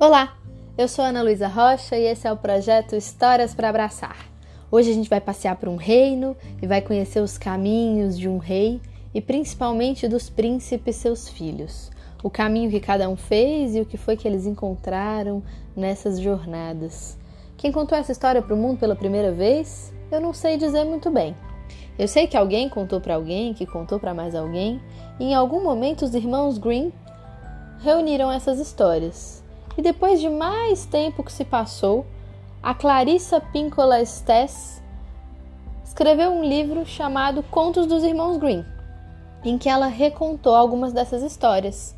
Olá, eu sou Ana Luísa Rocha e esse é o projeto Histórias para Abraçar. Hoje a gente vai passear por um reino e vai conhecer os caminhos de um rei e principalmente dos príncipes seus filhos. O caminho que cada um fez e o que foi que eles encontraram nessas jornadas. Quem contou essa história para o mundo pela primeira vez? Eu não sei dizer muito bem. Eu sei que alguém contou para alguém, que contou para mais alguém, e em algum momento os irmãos Green reuniram essas histórias. E depois de mais tempo que se passou, a Clarissa Pinkola Stess escreveu um livro chamado Contos dos Irmãos Green, em que ela recontou algumas dessas histórias.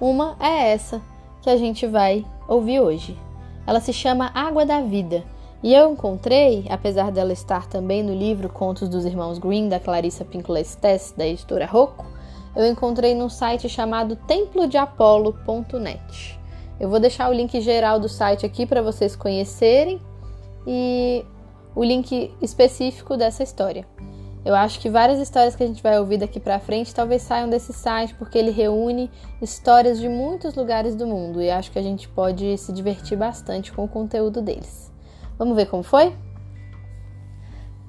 Uma é essa que a gente vai ouvir hoje. Ela se chama Água da Vida. E eu encontrei, apesar dela estar também no livro Contos dos Irmãos Green, da Clarissa Pinkola Stess, da editora Rocco, eu encontrei num site chamado templodeapolo.net. Eu vou deixar o link geral do site aqui para vocês conhecerem e o link específico dessa história. Eu acho que várias histórias que a gente vai ouvir daqui para frente talvez saiam desse site porque ele reúne histórias de muitos lugares do mundo e acho que a gente pode se divertir bastante com o conteúdo deles. Vamos ver como foi?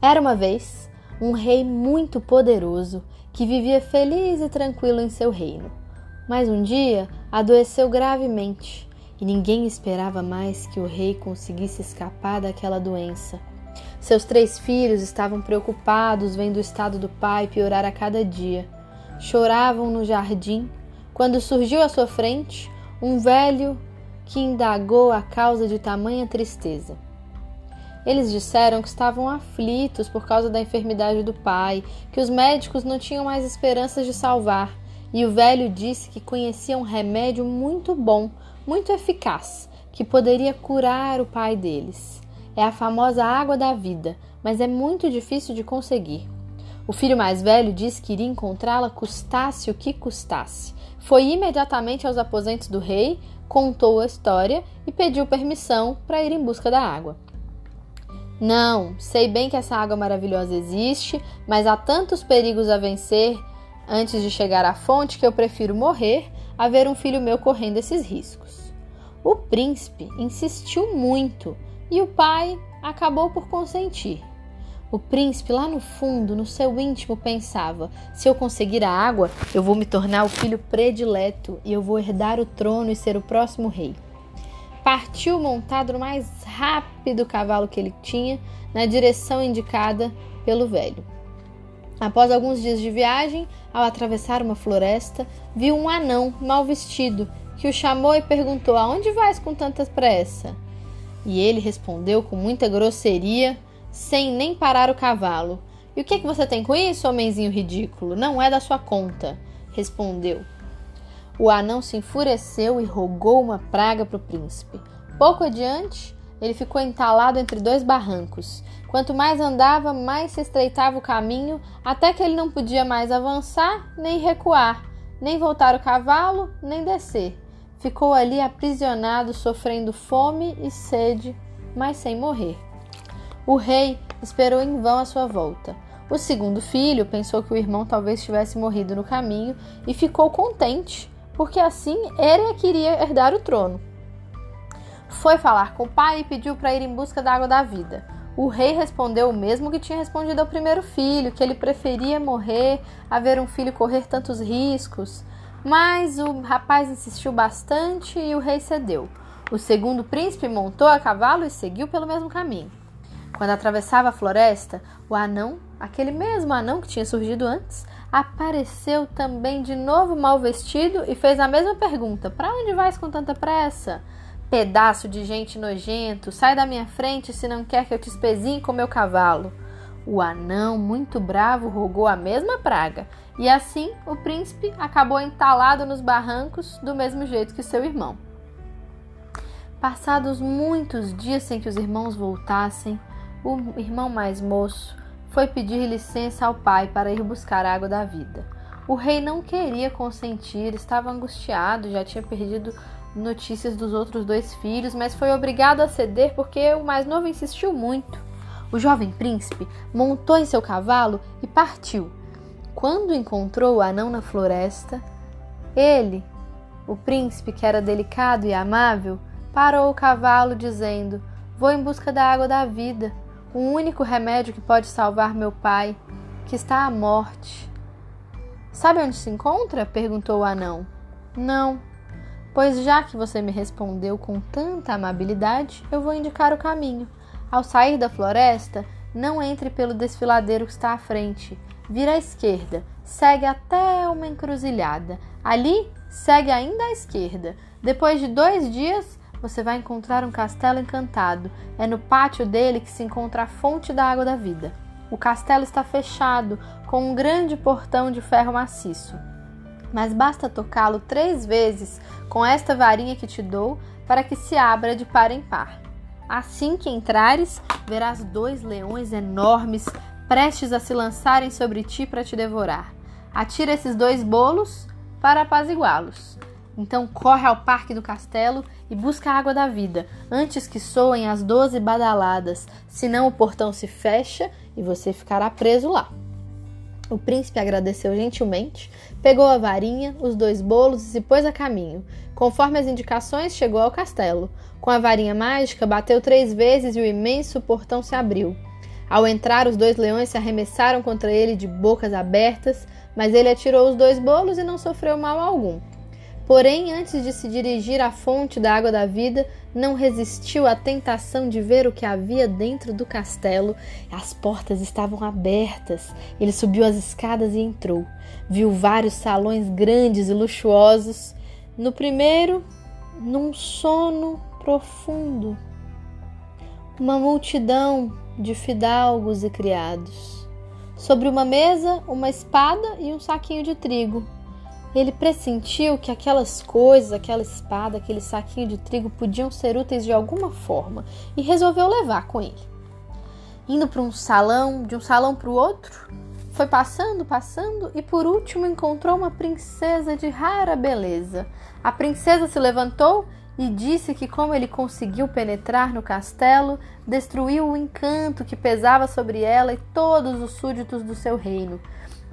Era uma vez um rei muito poderoso que vivia feliz e tranquilo em seu reino. Mas um dia adoeceu gravemente e ninguém esperava mais que o rei conseguisse escapar daquela doença. Seus três filhos estavam preocupados vendo o estado do pai piorar a cada dia. Choravam no jardim quando surgiu à sua frente um velho que indagou a causa de tamanha tristeza. Eles disseram que estavam aflitos por causa da enfermidade do pai, que os médicos não tinham mais esperanças de salvar e o velho disse que conhecia um remédio muito bom, muito eficaz, que poderia curar o pai deles. É a famosa água da vida, mas é muito difícil de conseguir. O filho mais velho disse que iria encontrá-la custasse o que custasse. Foi imediatamente aos aposentos do rei, contou a história e pediu permissão para ir em busca da água. Não, sei bem que essa água maravilhosa existe, mas há tantos perigos a vencer antes de chegar à fonte que eu prefiro morrer a ver um filho meu correndo esses riscos. O príncipe insistiu muito e o pai acabou por consentir. O príncipe, lá no fundo, no seu íntimo, pensava: se eu conseguir a água, eu vou me tornar o filho predileto e eu vou herdar o trono e ser o próximo rei. Partiu montado no mais rápido cavalo que ele tinha, na direção indicada pelo velho. Após alguns dias de viagem, ao atravessar uma floresta, viu um anão mal vestido que o chamou e perguntou: Aonde vais com tanta pressa? E ele respondeu com muita grosseria, sem nem parar o cavalo: E o que, é que você tem com isso, homenzinho ridículo? Não é da sua conta, respondeu. O anão se enfureceu e rogou uma praga para o príncipe. Pouco adiante, ele ficou entalado entre dois barrancos. Quanto mais andava, mais se estreitava o caminho, até que ele não podia mais avançar nem recuar, nem voltar o cavalo, nem descer. Ficou ali aprisionado, sofrendo fome e sede, mas sem morrer. O rei esperou em vão a sua volta. O segundo filho pensou que o irmão talvez tivesse morrido no caminho e ficou contente, porque assim ele queria herdar o trono. Foi falar com o pai e pediu para ir em busca da água da vida. O rei respondeu o mesmo que tinha respondido ao primeiro filho, que ele preferia morrer a ver um filho correr tantos riscos. Mas o rapaz insistiu bastante e o rei cedeu. O segundo príncipe montou a cavalo e seguiu pelo mesmo caminho. Quando atravessava a floresta, o anão, aquele mesmo anão que tinha surgido antes, apareceu também de novo mal vestido e fez a mesma pergunta: Para onde vais com tanta pressa? Pedaço de gente nojento, sai da minha frente se não quer que eu te espezinhe com meu cavalo. O anão, muito bravo, rogou a mesma praga, e assim o príncipe acabou entalado nos barrancos do mesmo jeito que seu irmão. Passados muitos dias sem que os irmãos voltassem, o irmão mais moço foi pedir licença ao pai para ir buscar a água da vida. O rei não queria consentir, estava angustiado, já tinha perdido notícias dos outros dois filhos, mas foi obrigado a ceder porque o mais novo insistiu muito. O jovem príncipe montou em seu cavalo e partiu. Quando encontrou o anão na floresta, ele, o príncipe que era delicado e amável, parou o cavalo, dizendo: Vou em busca da água da vida, o único remédio que pode salvar meu pai, que está à morte. Sabe onde se encontra? perguntou o anão. Não. Pois já que você me respondeu com tanta amabilidade, eu vou indicar o caminho. Ao sair da floresta, não entre pelo desfiladeiro que está à frente. Vira à esquerda, segue até uma encruzilhada. Ali, segue ainda à esquerda. Depois de dois dias, você vai encontrar um castelo encantado. É no pátio dele que se encontra a fonte da água da vida. O castelo está fechado, com um grande portão de ferro maciço. Mas basta tocá-lo três vezes com esta varinha que te dou para que se abra de par em par. Assim que entrares, verás dois leões enormes prestes a se lançarem sobre ti para te devorar. Atira esses dois bolos para apaziguá-los. Então corre ao parque do castelo e busca a água da vida, antes que soem as doze badaladas, senão o portão se fecha e você ficará preso lá. O príncipe agradeceu gentilmente, pegou a varinha, os dois bolos e se pôs a caminho. Conforme as indicações, chegou ao castelo. Com a varinha mágica, bateu três vezes e o imenso portão se abriu. Ao entrar, os dois leões se arremessaram contra ele de bocas abertas, mas ele atirou os dois bolos e não sofreu mal algum. Porém, antes de se dirigir à fonte da água da vida, não resistiu à tentação de ver o que havia dentro do castelo. As portas estavam abertas. Ele subiu as escadas e entrou. Viu vários salões grandes e luxuosos. No primeiro, num sono profundo, uma multidão de fidalgos e criados. Sobre uma mesa, uma espada e um saquinho de trigo. Ele pressentiu que aquelas coisas, aquela espada, aquele saquinho de trigo podiam ser úteis de alguma forma e resolveu levar com ele. Indo para um salão, de um salão para o outro, foi passando, passando e por último encontrou uma princesa de rara beleza. A princesa se levantou e disse que, como ele conseguiu penetrar no castelo, destruiu o encanto que pesava sobre ela e todos os súditos do seu reino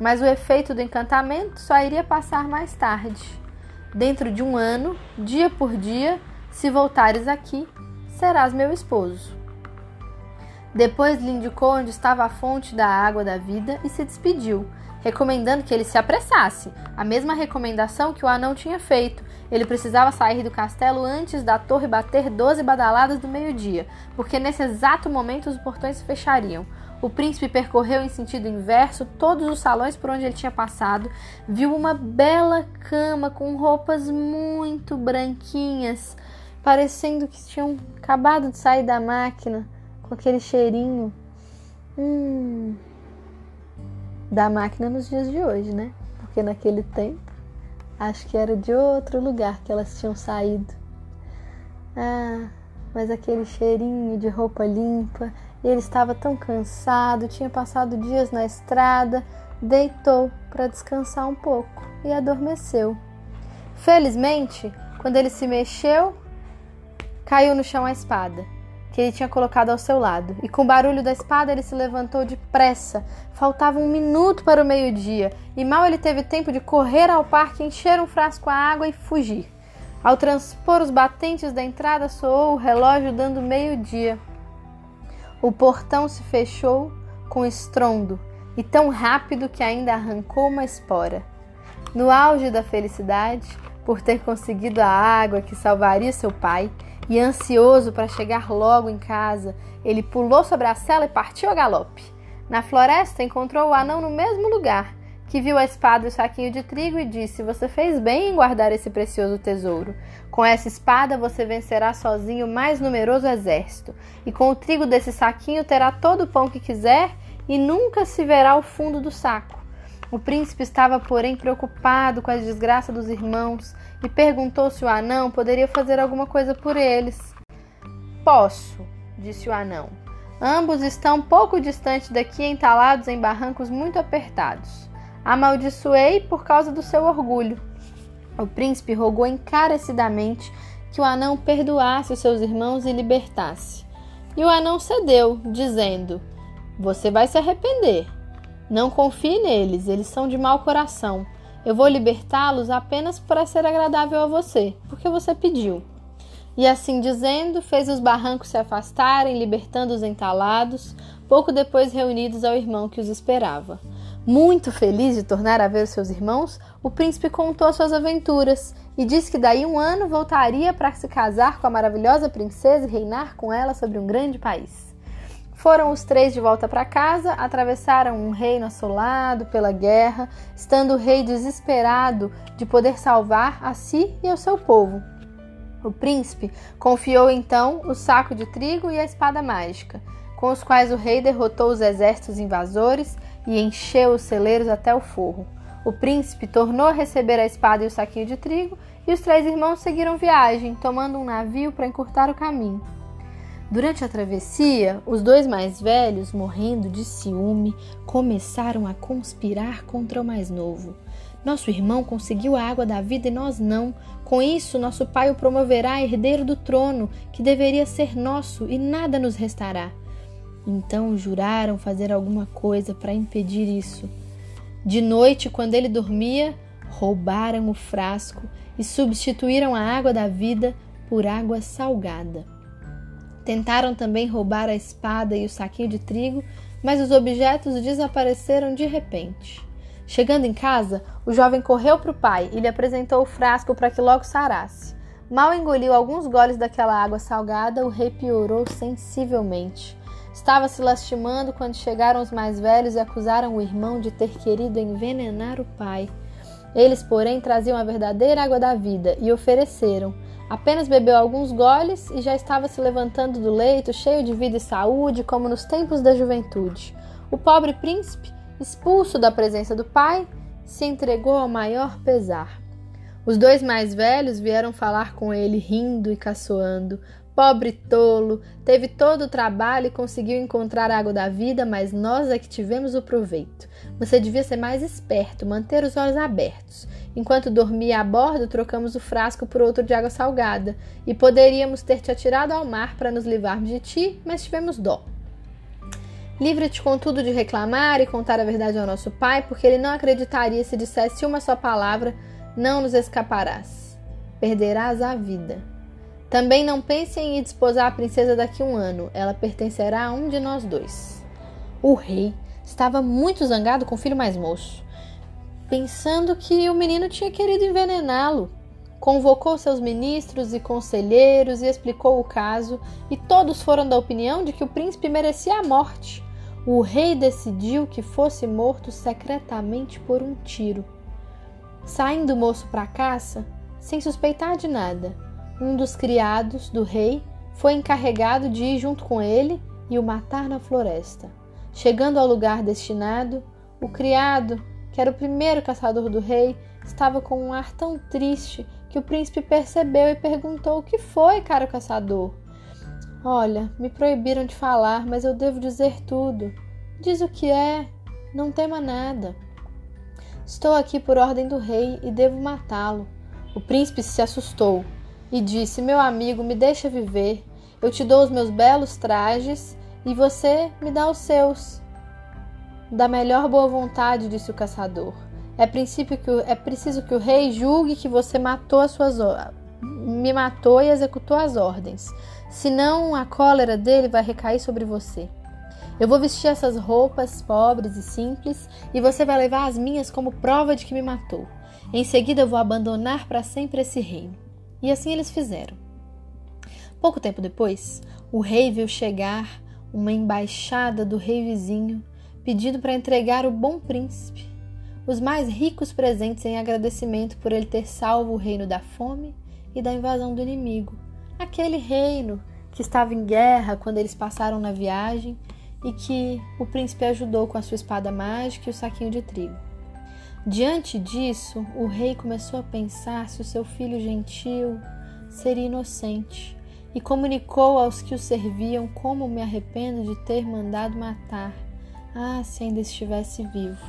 mas o efeito do encantamento só iria passar mais tarde. Dentro de um ano, dia por dia, se voltares aqui, serás meu esposo. Depois lhe indicou onde estava a fonte da água da vida e se despediu, recomendando que ele se apressasse, a mesma recomendação que o anão tinha feito. Ele precisava sair do castelo antes da torre bater doze badaladas do meio-dia, porque nesse exato momento os portões se fechariam. O príncipe percorreu em sentido inverso todos os salões por onde ele tinha passado, viu uma bela cama com roupas muito branquinhas, parecendo que tinham acabado de sair da máquina, com aquele cheirinho hum, da máquina nos dias de hoje, né? Porque naquele tempo acho que era de outro lugar que elas tinham saído. Ah, mas aquele cheirinho de roupa limpa ele estava tão cansado, tinha passado dias na estrada, deitou para descansar um pouco e adormeceu. Felizmente, quando ele se mexeu, caiu no chão a espada que ele tinha colocado ao seu lado, e com o barulho da espada ele se levantou depressa. Faltava um minuto para o meio-dia, e mal ele teve tempo de correr ao parque, encher um frasco à água e fugir. Ao transpor os batentes da entrada, soou o relógio dando meio-dia. O portão se fechou com estrondo e tão rápido que ainda arrancou uma espora. No auge da felicidade, por ter conseguido a água que salvaria seu pai, e ansioso para chegar logo em casa, ele pulou sobre a cela e partiu a galope. Na floresta encontrou o anão no mesmo lugar, que viu a espada e o saquinho de trigo e disse: Você fez bem em guardar esse precioso tesouro. Com essa espada você vencerá sozinho o mais numeroso exército, e com o trigo desse saquinho terá todo o pão que quiser e nunca se verá o fundo do saco. O príncipe estava, porém, preocupado com a desgraça dos irmãos e perguntou se o anão poderia fazer alguma coisa por eles. Posso, disse o anão. Ambos estão pouco distante daqui, entalados em barrancos muito apertados. Amaldiçoei por causa do seu orgulho. O príncipe rogou encarecidamente que o anão perdoasse os seus irmãos e libertasse. E o anão cedeu, dizendo: Você vai se arrepender. Não confie neles, eles são de mau coração. Eu vou libertá-los apenas para ser agradável a você, porque você pediu. E assim dizendo, fez os barrancos se afastarem, libertando os entalados, pouco depois reunidos ao irmão que os esperava. Muito feliz de tornar a ver seus irmãos, o príncipe contou suas aventuras e disse que daí um ano voltaria para se casar com a maravilhosa princesa e reinar com ela sobre um grande país. Foram os três de volta para casa, atravessaram um reino assolado pela guerra, estando o rei desesperado de poder salvar a si e ao seu povo. O príncipe confiou então o saco de trigo e a espada mágica, com os quais o rei derrotou os exércitos invasores e encheu os celeiros até o forro. O príncipe tornou a receber a espada e o saquinho de trigo, e os três irmãos seguiram viagem, tomando um navio para encurtar o caminho. Durante a travessia, os dois mais velhos, morrendo de ciúme, começaram a conspirar contra o mais novo. Nosso irmão conseguiu a água da vida e nós não. Com isso, nosso pai o promoverá herdeiro do trono, que deveria ser nosso, e nada nos restará. Então juraram fazer alguma coisa para impedir isso. De noite, quando ele dormia, roubaram o frasco e substituíram a água da vida por água salgada. Tentaram também roubar a espada e o saquinho de trigo, mas os objetos desapareceram de repente. Chegando em casa, o jovem correu para o pai e lhe apresentou o frasco para que logo sarasse. Mal engoliu alguns goles daquela água salgada, o rei piorou sensivelmente. Estava se lastimando quando chegaram os mais velhos e acusaram o irmão de ter querido envenenar o pai. Eles, porém, traziam a verdadeira água da vida e ofereceram. Apenas bebeu alguns goles e já estava se levantando do leito, cheio de vida e saúde, como nos tempos da juventude. O pobre príncipe, expulso da presença do pai, se entregou ao maior pesar. Os dois mais velhos vieram falar com ele, rindo e caçoando. Pobre tolo, teve todo o trabalho e conseguiu encontrar a água da vida, mas nós é que tivemos o proveito. Você devia ser mais esperto, manter os olhos abertos. Enquanto dormia a bordo, trocamos o frasco por outro de água salgada, e poderíamos ter te atirado ao mar para nos livrarmos de ti, mas tivemos dó. Livra-te contudo de reclamar e contar a verdade ao nosso pai, porque ele não acreditaria se dissesse uma só palavra: não nos escaparás. Perderás a vida. Também não pense em desposar a princesa daqui a um ano, ela pertencerá a um de nós dois. O rei estava muito zangado com o filho mais moço, pensando que o menino tinha querido envenená-lo. Convocou seus ministros e conselheiros e explicou o caso, e todos foram da opinião de que o príncipe merecia a morte. O rei decidiu que fosse morto secretamente por um tiro. Saindo o moço para a caça, sem suspeitar de nada, um dos criados do rei foi encarregado de ir junto com ele e o matar na floresta. Chegando ao lugar destinado, o criado, que era o primeiro caçador do rei, estava com um ar tão triste que o príncipe percebeu e perguntou: O que foi, caro caçador? Olha, me proibiram de falar, mas eu devo dizer tudo. Diz o que é, não tema nada. Estou aqui por ordem do rei e devo matá-lo. O príncipe se assustou e disse: Meu amigo, me deixa viver. Eu te dou os meus belos trajes e você me dá os seus. Da melhor boa vontade, disse o caçador. É, princípio que o, é preciso que o rei julgue que você matou as suas me matou e executou as ordens. Senão a cólera dele vai recair sobre você. Eu vou vestir essas roupas pobres e simples e você vai levar as minhas como prova de que me matou. Em seguida eu vou abandonar para sempre esse reino. E assim eles fizeram. Pouco tempo depois, o rei viu chegar uma embaixada do rei vizinho pedindo para entregar o bom príncipe os mais ricos presentes em agradecimento por ele ter salvo o reino da fome e da invasão do inimigo, aquele reino que estava em guerra quando eles passaram na viagem e que o príncipe ajudou com a sua espada mágica e o saquinho de trigo. Diante disso, o rei começou a pensar se o seu filho gentil seria inocente e comunicou aos que o serviam como me arrependo de ter mandado matar. Ah, se ainda estivesse vivo.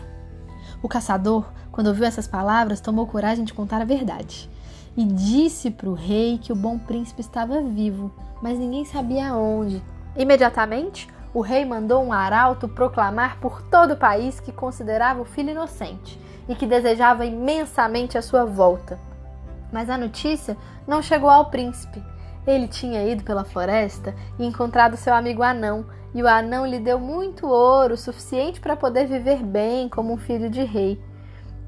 O caçador, quando ouviu essas palavras, tomou coragem de contar a verdade e disse para o rei que o bom príncipe estava vivo, mas ninguém sabia onde. Imediatamente, o rei mandou um arauto proclamar por todo o país que considerava o filho inocente e que desejava imensamente a sua volta. Mas a notícia não chegou ao príncipe. Ele tinha ido pela floresta e encontrado seu amigo anão, e o anão lhe deu muito ouro, suficiente para poder viver bem como um filho de rei.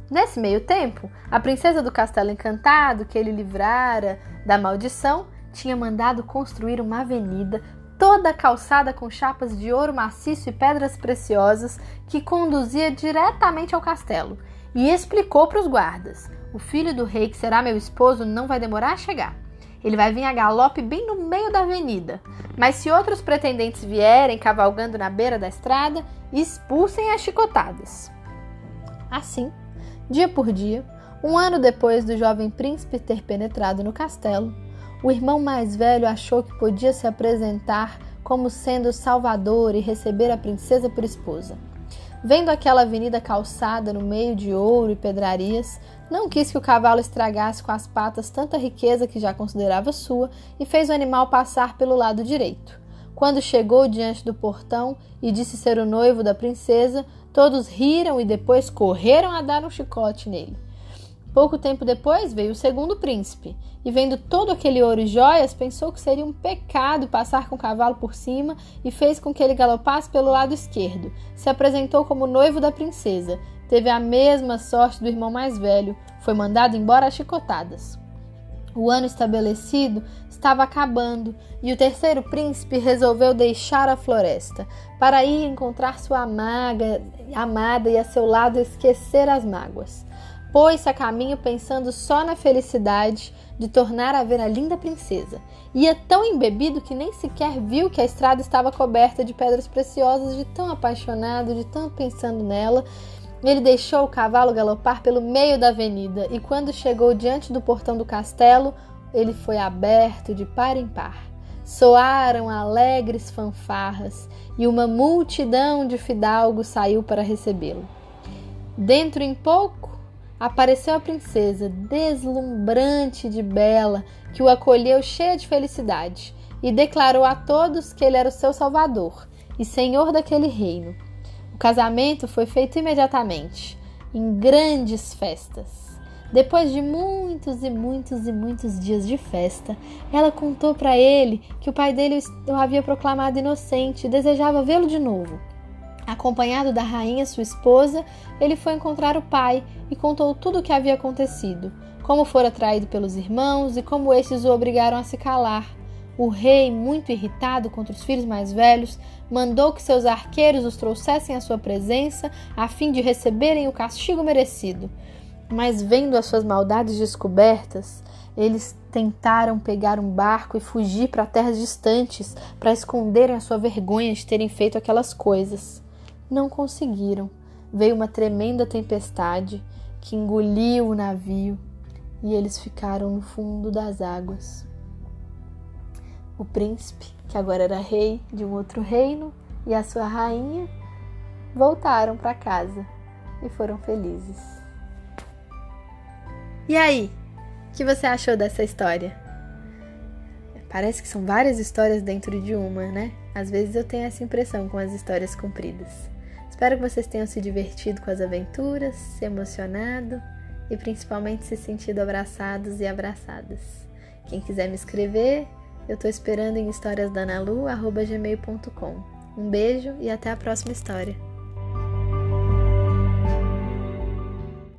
Nesse meio tempo, a princesa do castelo encantado, que ele livrara da maldição, tinha mandado construir uma avenida toda calçada com chapas de ouro maciço e pedras preciosas que conduzia diretamente ao castelo, e explicou para os guardas: O filho do rei, que será meu esposo, não vai demorar a chegar. Ele vai vir a galope bem no meio da avenida. Mas se outros pretendentes vierem cavalgando na beira da estrada, expulsem as chicotadas. Assim, dia por dia, um ano depois do jovem príncipe ter penetrado no castelo, o irmão mais velho achou que podia se apresentar como sendo salvador e receber a princesa por esposa. Vendo aquela avenida calçada no meio de ouro e pedrarias, não quis que o cavalo estragasse com as patas tanta riqueza que já considerava sua e fez o animal passar pelo lado direito. Quando chegou diante do portão e disse ser o noivo da princesa, todos riram e depois correram a dar um chicote nele. Pouco tempo depois veio o segundo príncipe, e vendo todo aquele ouro e joias, pensou que seria um pecado passar com o cavalo por cima e fez com que ele galopasse pelo lado esquerdo. Se apresentou como noivo da princesa. Teve a mesma sorte do irmão mais velho, foi mandado embora a chicotadas. O ano estabelecido estava acabando e o terceiro príncipe resolveu deixar a floresta para ir encontrar sua amaga, amada e a seu lado esquecer as mágoas pôs-se a caminho pensando só na felicidade de tornar a ver a linda princesa. Ia tão embebido que nem sequer viu que a estrada estava coberta de pedras preciosas, de tão apaixonado, de tão pensando nela. Ele deixou o cavalo galopar pelo meio da avenida e, quando chegou diante do portão do castelo, ele foi aberto de par em par. Soaram alegres fanfarras e uma multidão de fidalgos saiu para recebê-lo. Dentro em pouco, apareceu a princesa, deslumbrante de bela, que o acolheu cheia de felicidade e declarou a todos que ele era o seu salvador e senhor daquele reino. O casamento foi feito imediatamente, em grandes festas. Depois de muitos e muitos e muitos dias de festa, ela contou para ele que o pai dele o havia proclamado inocente e desejava vê-lo de novo. Acompanhado da rainha, sua esposa, ele foi encontrar o pai e contou tudo o que havia acontecido, como fora traído pelos irmãos e como estes o obrigaram a se calar. O rei, muito irritado contra os filhos mais velhos, mandou que seus arqueiros os trouxessem à sua presença a fim de receberem o castigo merecido. Mas vendo as suas maldades descobertas, eles tentaram pegar um barco e fugir para terras distantes para esconderem a sua vergonha de terem feito aquelas coisas. Não conseguiram. Veio uma tremenda tempestade que engoliu o navio e eles ficaram no fundo das águas. O príncipe, que agora era rei de um outro reino, e a sua rainha voltaram para casa e foram felizes. E aí, o que você achou dessa história? Parece que são várias histórias dentro de uma, né? Às vezes eu tenho essa impressão com as histórias compridas. Espero que vocês tenham se divertido com as aventuras, se emocionado e principalmente se sentido abraçados e abraçadas. Quem quiser me escrever, eu estou esperando em historiasdanalu.gmail.com. Um beijo e até a próxima história.